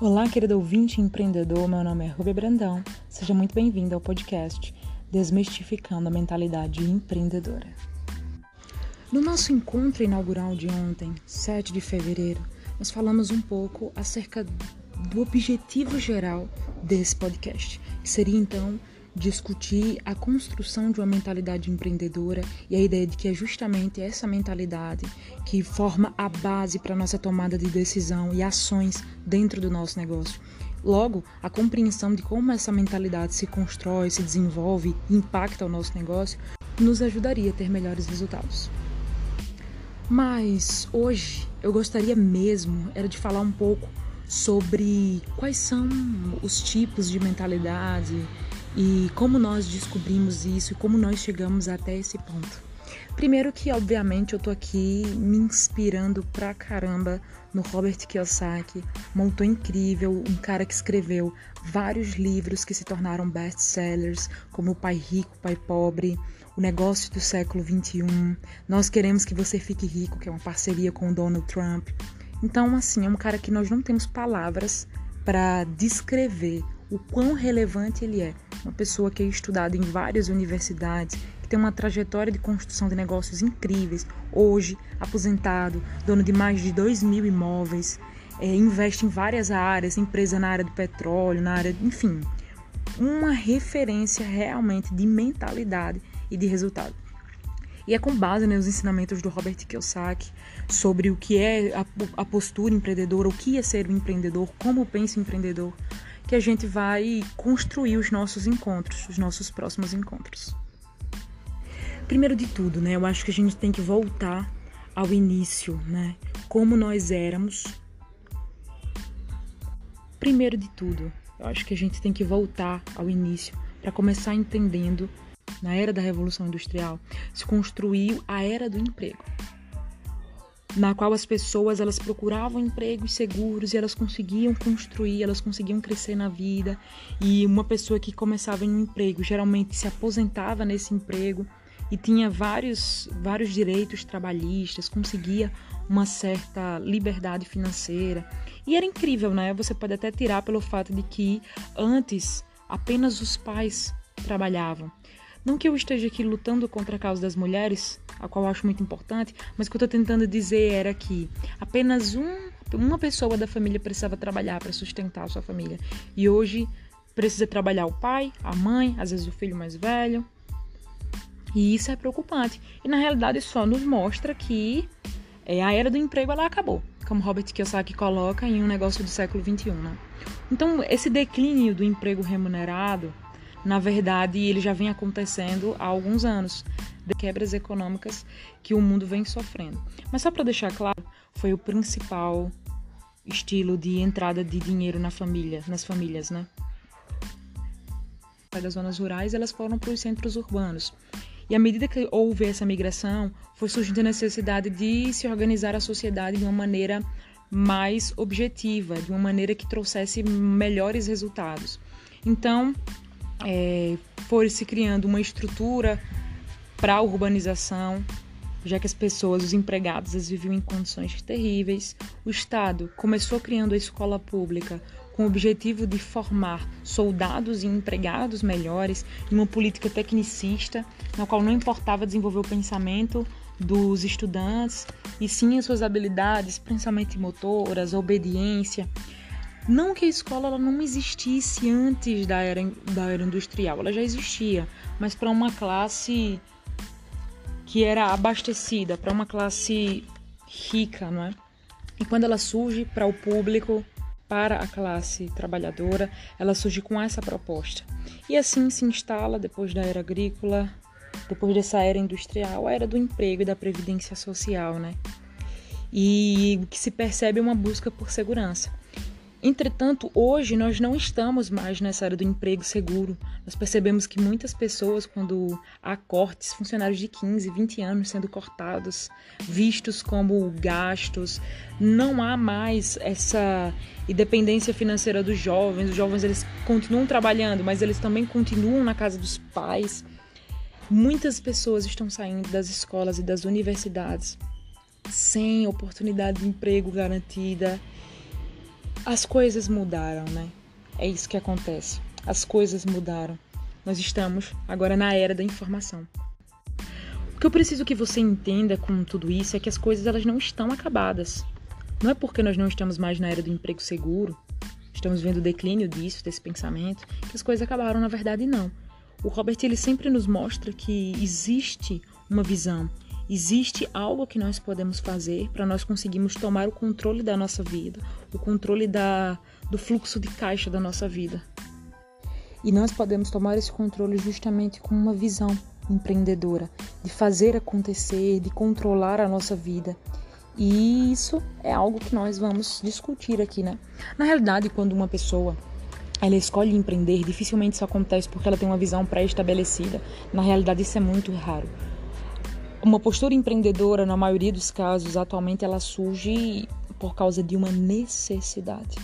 Olá, querido ouvinte e empreendedor, meu nome é Rubia Brandão. Seja muito bem-vindo ao podcast Desmistificando a Mentalidade Empreendedora. No nosso encontro inaugural de ontem, 7 de fevereiro, nós falamos um pouco acerca do objetivo geral desse podcast, que seria então discutir a construção de uma mentalidade empreendedora e a ideia de que é justamente essa mentalidade que forma a base para nossa tomada de decisão e ações dentro do nosso negócio. Logo, a compreensão de como essa mentalidade se constrói, se desenvolve e impacta o nosso negócio nos ajudaria a ter melhores resultados. Mas hoje eu gostaria mesmo era de falar um pouco sobre quais são os tipos de mentalidade e como nós descobrimos isso e como nós chegamos até esse ponto. Primeiro que, obviamente, eu tô aqui me inspirando pra caramba no Robert Kiyosaki, um autor incrível, um cara que escreveu vários livros que se tornaram best-sellers, como O Pai Rico, Pai Pobre, O Negócio do Século XXI, Nós Queremos Que Você Fique Rico, que é uma parceria com o Donald Trump. Então, assim, é um cara que nós não temos palavras para descrever o quão relevante ele é. Uma pessoa que é estudada em várias universidades, que tem uma trajetória de construção de negócios incríveis, hoje aposentado, dono de mais de 2 mil imóveis, é, investe em várias áreas, empresa na área do petróleo, na área, enfim, uma referência realmente de mentalidade e de resultado. E é com base nos né, ensinamentos do Robert Kiyosaki sobre o que é a, a postura empreendedora, o que é ser um empreendedor, como pensa o empreendedor, que a gente vai construir os nossos encontros, os nossos próximos encontros. Primeiro de tudo, né, eu acho que a gente tem que voltar ao início, né? Como nós éramos. Primeiro de tudo, eu acho que a gente tem que voltar ao início para começar entendendo na era da revolução industrial se construiu a era do emprego na qual as pessoas elas procuravam empregos seguros e elas conseguiam construir, elas conseguiam crescer na vida. E uma pessoa que começava em um emprego geralmente se aposentava nesse emprego e tinha vários vários direitos trabalhistas, conseguia uma certa liberdade financeira. E era incrível, né? Você pode até tirar pelo fato de que antes apenas os pais trabalhavam. Não que eu esteja aqui lutando contra a causa das mulheres, a qual eu acho muito importante, mas o que eu estou tentando dizer era que apenas um, uma pessoa da família precisava trabalhar para sustentar a sua família. E hoje precisa trabalhar o pai, a mãe, às vezes o filho mais velho. E isso é preocupante. E na realidade só nos mostra que é, a era do emprego ela acabou, como Robert Kiyosaki coloca em um negócio do século 21. Né? Então esse declínio do emprego remunerado na verdade, ele já vem acontecendo há alguns anos, de quebras econômicas que o mundo vem sofrendo. Mas só para deixar claro, foi o principal estilo de entrada de dinheiro na família, nas famílias, né? Das zonas rurais, elas foram para os centros urbanos. E à medida que houve essa migração, foi surgindo a necessidade de se organizar a sociedade de uma maneira mais objetiva, de uma maneira que trouxesse melhores resultados. Então, é, foi se criando uma estrutura para a urbanização, já que as pessoas, os empregados, eles viviam em condições terríveis. O Estado começou criando a escola pública com o objetivo de formar soldados e empregados melhores, em uma política tecnicista, na qual não importava desenvolver o pensamento dos estudantes, e sim as suas habilidades, principalmente motoras, obediência, não que a escola ela não existisse antes da era, da era industrial, ela já existia, mas para uma classe que era abastecida, para uma classe rica, não é? E quando ela surge para o público, para a classe trabalhadora, ela surge com essa proposta. E assim se instala depois da era agrícola, depois dessa era industrial, a era do emprego e da previdência social, né? E o que se percebe é uma busca por segurança. Entretanto, hoje nós não estamos mais nessa área do emprego seguro. Nós percebemos que muitas pessoas, quando há cortes, funcionários de 15, 20 anos sendo cortados, vistos como gastos, não há mais essa independência financeira dos jovens. Os jovens eles continuam trabalhando, mas eles também continuam na casa dos pais. Muitas pessoas estão saindo das escolas e das universidades sem oportunidade de emprego garantida As coisas mudaram, né? É isso que acontece. As coisas mudaram. Nós estamos agora na era da informação. O que eu preciso que você entenda com tudo isso é que as coisas elas não estão acabadas. Não é porque nós não estamos mais na era do emprego seguro, estamos vendo o declínio disso, desse pensamento, que as coisas acabaram, na verdade não. O Robert ele sempre nos mostra que existe uma visão, existe algo que nós podemos fazer para nós conseguirmos tomar o controle da nossa vida, o controle da, do fluxo de caixa da nossa vida. E nós podemos tomar esse controle justamente com uma visão, empreendedora, de fazer acontecer, de controlar a nossa vida. E isso é algo que nós vamos discutir aqui, né? Na realidade, quando uma pessoa ela escolhe empreender, dificilmente isso acontece porque ela tem uma visão pré-estabelecida. Na realidade, isso é muito raro. Uma postura empreendedora, na maioria dos casos, atualmente ela surge por causa de uma necessidade.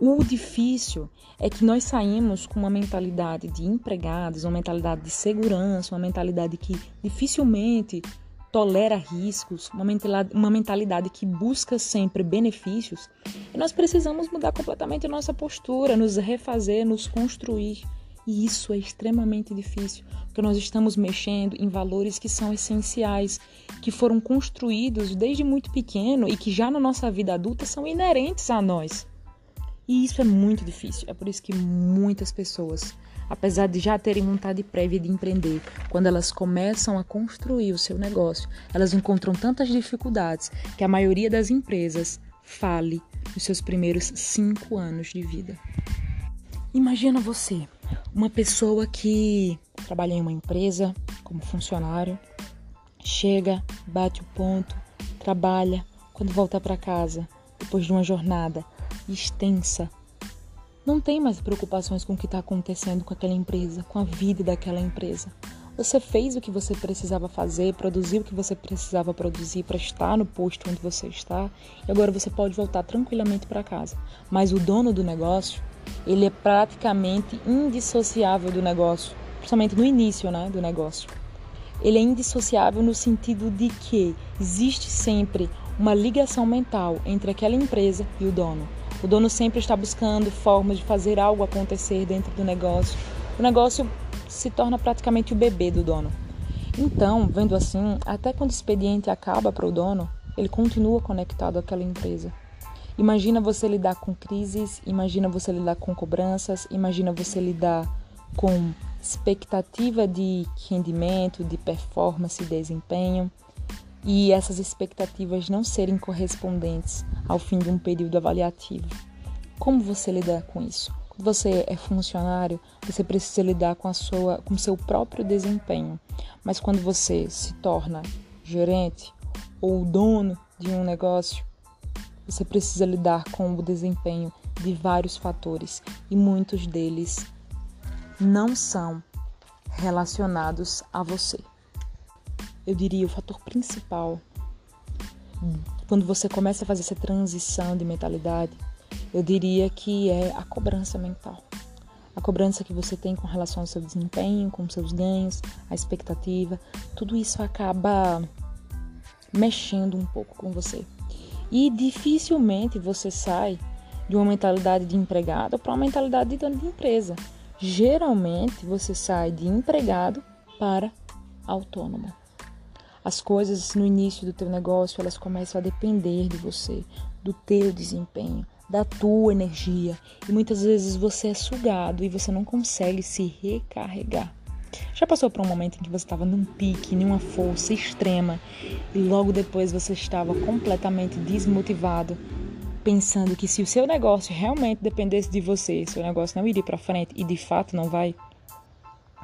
O difícil é que nós saímos com uma mentalidade de empregados, uma mentalidade de segurança, uma mentalidade que dificilmente tolera riscos, uma mentalidade, uma mentalidade que busca sempre benefícios, e nós precisamos mudar completamente a nossa postura, nos refazer, nos construir. E isso é extremamente difícil, porque nós estamos mexendo em valores que são essenciais, que foram construídos desde muito pequeno e que já na nossa vida adulta são inerentes a nós. E isso é muito difícil. É por isso que muitas pessoas, apesar de já terem vontade prévia de empreender, quando elas começam a construir o seu negócio, elas encontram tantas dificuldades que a maioria das empresas fale nos seus primeiros cinco anos de vida. Imagina você, uma pessoa que trabalha em uma empresa como funcionário, chega, bate o ponto, trabalha, quando volta para casa, depois de uma jornada, extensa. Não tem mais preocupações com o que está acontecendo com aquela empresa, com a vida daquela empresa. Você fez o que você precisava fazer, produziu o que você precisava produzir para estar no posto onde você está, e agora você pode voltar tranquilamente para casa. Mas o dono do negócio, ele é praticamente indissociável do negócio, principalmente no início, né, do negócio. Ele é indissociável no sentido de que existe sempre uma ligação mental entre aquela empresa e o dono. O dono sempre está buscando formas de fazer algo acontecer dentro do negócio. O negócio se torna praticamente o bebê do dono. Então, vendo assim, até quando o expediente acaba para o dono, ele continua conectado àquela empresa. Imagina você lidar com crises, imagina você lidar com cobranças, imagina você lidar com expectativa de rendimento, de performance, desempenho e essas expectativas não serem correspondentes ao fim de um período avaliativo. Como você lidar com isso? Você é funcionário, você precisa lidar com a sua com seu próprio desempenho. Mas quando você se torna gerente ou dono de um negócio, você precisa lidar com o desempenho de vários fatores e muitos deles não são relacionados a você eu diria, o fator principal quando você começa a fazer essa transição de mentalidade, eu diria que é a cobrança mental. A cobrança que você tem com relação ao seu desempenho, com seus ganhos, a expectativa, tudo isso acaba mexendo um pouco com você. E dificilmente você sai de uma mentalidade de empregado para uma mentalidade de dono de empresa. Geralmente você sai de empregado para autônomo. As coisas no início do teu negócio, elas começam a depender de você, do teu desempenho, da tua energia. E muitas vezes você é sugado e você não consegue se recarregar. Já passou por um momento em que você estava num pique, numa força extrema, e logo depois você estava completamente desmotivado, pensando que se o seu negócio realmente dependesse de você, seu negócio não iria para frente e de fato não vai?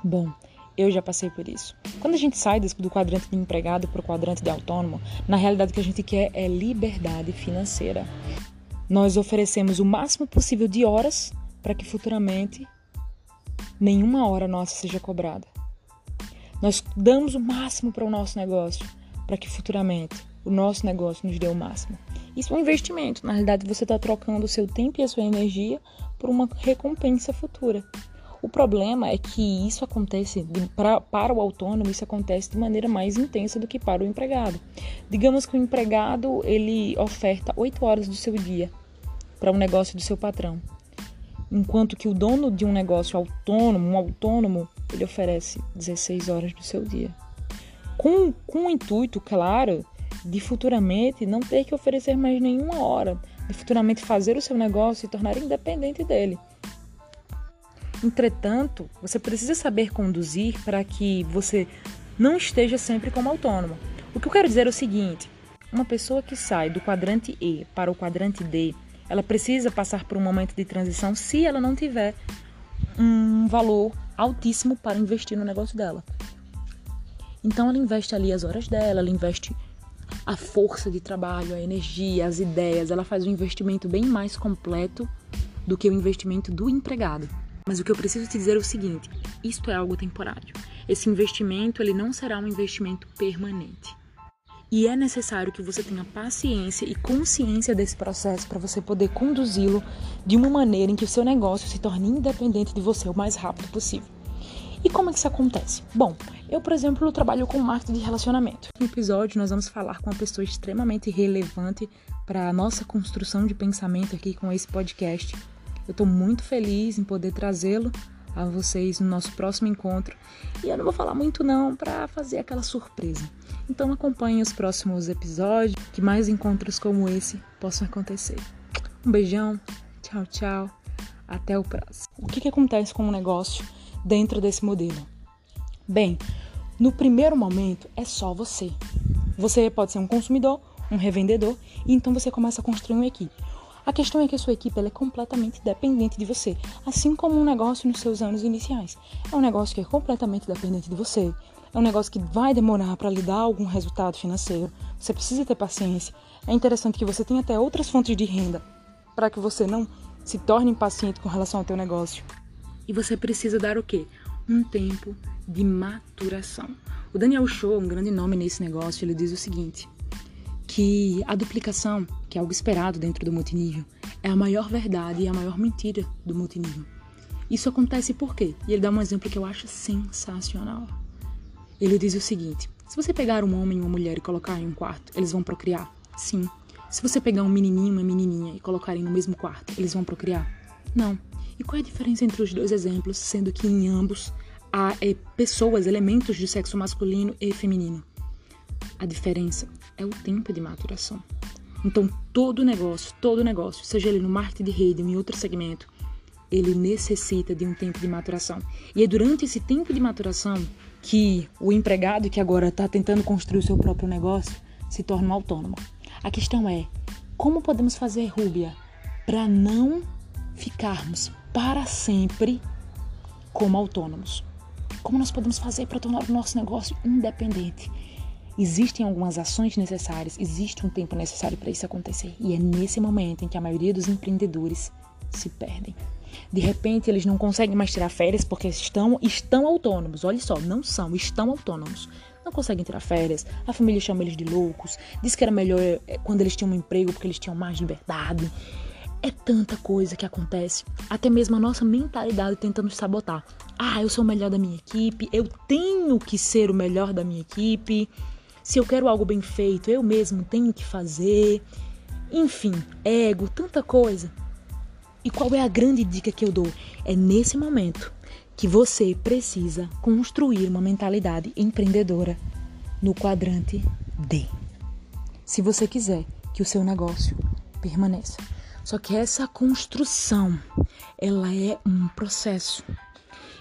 Bom, eu já passei por isso. Quando a gente sai do quadrante de empregado para o quadrante de autônomo, na realidade o que a gente quer é liberdade financeira. Nós oferecemos o máximo possível de horas para que futuramente nenhuma hora nossa seja cobrada. Nós damos o máximo para o nosso negócio para que futuramente o nosso negócio nos dê o máximo. Isso é um investimento. Na realidade, você está trocando o seu tempo e a sua energia por uma recompensa futura. O problema é que isso acontece de, pra, para o autônomo, isso acontece de maneira mais intensa do que para o empregado. Digamos que o empregado ele oferta 8 horas do seu dia para um negócio do seu patrão. Enquanto que o dono de um negócio autônomo, um autônomo, ele oferece 16 horas do seu dia. Com, com o intuito, claro, de futuramente não ter que oferecer mais nenhuma hora, de futuramente fazer o seu negócio e tornar independente dele. Entretanto, você precisa saber conduzir para que você não esteja sempre como autônomo. O que eu quero dizer é o seguinte: uma pessoa que sai do quadrante E para o quadrante D, ela precisa passar por um momento de transição se ela não tiver um valor altíssimo para investir no negócio dela. Então ela investe ali as horas dela, ela investe a força de trabalho, a energia, as ideias, ela faz um investimento bem mais completo do que o investimento do empregado. Mas o que eu preciso te dizer é o seguinte: isto é algo temporário. Esse investimento ele não será um investimento permanente. E é necessário que você tenha paciência e consciência desse processo para você poder conduzi-lo de uma maneira em que o seu negócio se torne independente de você o mais rápido possível. E como é que isso acontece? Bom, eu, por exemplo, trabalho com marketing de relacionamento. No episódio, nós vamos falar com uma pessoa extremamente relevante para a nossa construção de pensamento aqui com esse podcast. Eu estou muito feliz em poder trazê-lo a vocês no nosso próximo encontro. E eu não vou falar muito não para fazer aquela surpresa. Então acompanhe os próximos episódios, que mais encontros como esse possam acontecer. Um beijão, tchau, tchau, até o próximo. O que, que acontece com o negócio dentro desse modelo? Bem, no primeiro momento é só você. Você pode ser um consumidor, um revendedor, e então você começa a construir uma equipe. A questão é que a sua equipe é completamente dependente de você, assim como um negócio nos seus anos iniciais. É um negócio que é completamente dependente de você, é um negócio que vai demorar para lhe dar algum resultado financeiro. Você precisa ter paciência. É interessante que você tenha até outras fontes de renda para que você não se torne impaciente com relação ao teu negócio. E você precisa dar o quê? Um tempo de maturação. O Daniel Show, um grande nome nesse negócio, ele diz o seguinte: que a duplicação, que é algo esperado dentro do multinível, é a maior verdade e a maior mentira do multinível. Isso acontece por quê? E ele dá um exemplo que eu acho sensacional. Ele diz o seguinte: se você pegar um homem e uma mulher e colocar em um quarto, eles vão procriar? Sim. Se você pegar um menininho e uma menininha e colocarem no mesmo quarto, eles vão procriar? Não. E qual é a diferença entre os dois exemplos, sendo que em ambos há é, pessoas, elementos de sexo masculino e feminino? A diferença é o tempo de maturação. Então, todo negócio, todo negócio, seja ele no marketing de rede ou em outro segmento, ele necessita de um tempo de maturação. E é durante esse tempo de maturação que o empregado que agora está tentando construir o seu próprio negócio se torna autônomo. A questão é como podemos fazer, Rúbia, para não ficarmos para sempre como autônomos? Como nós podemos fazer para tornar o nosso negócio independente? Existem algumas ações necessárias, existe um tempo necessário para isso acontecer. E é nesse momento em que a maioria dos empreendedores se perdem. De repente, eles não conseguem mais tirar férias porque estão, estão autônomos. Olha só, não são, estão autônomos. Não conseguem tirar férias. A família chama eles de loucos. Diz que era melhor eh, quando eles tinham um emprego porque eles tinham mais liberdade. É tanta coisa que acontece. Até mesmo a nossa mentalidade tentando sabotar. Ah, eu sou o melhor da minha equipe. Eu tenho que ser o melhor da minha equipe. Se eu quero algo bem feito, eu mesmo tenho que fazer. Enfim, ego, tanta coisa. E qual é a grande dica que eu dou? É nesse momento que você precisa construir uma mentalidade empreendedora no quadrante D. Se você quiser que o seu negócio permaneça. Só que essa construção, ela é um processo.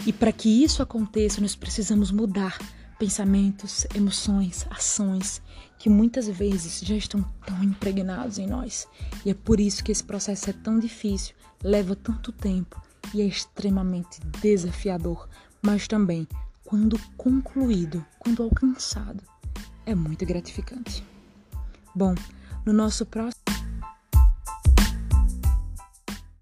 E para que isso aconteça, nós precisamos mudar pensamentos, emoções, ações que muitas vezes já estão tão impregnados em nós. E é por isso que esse processo é tão difícil, leva tanto tempo e é extremamente desafiador, mas também, quando concluído, quando alcançado, é muito gratificante. Bom, no nosso próximo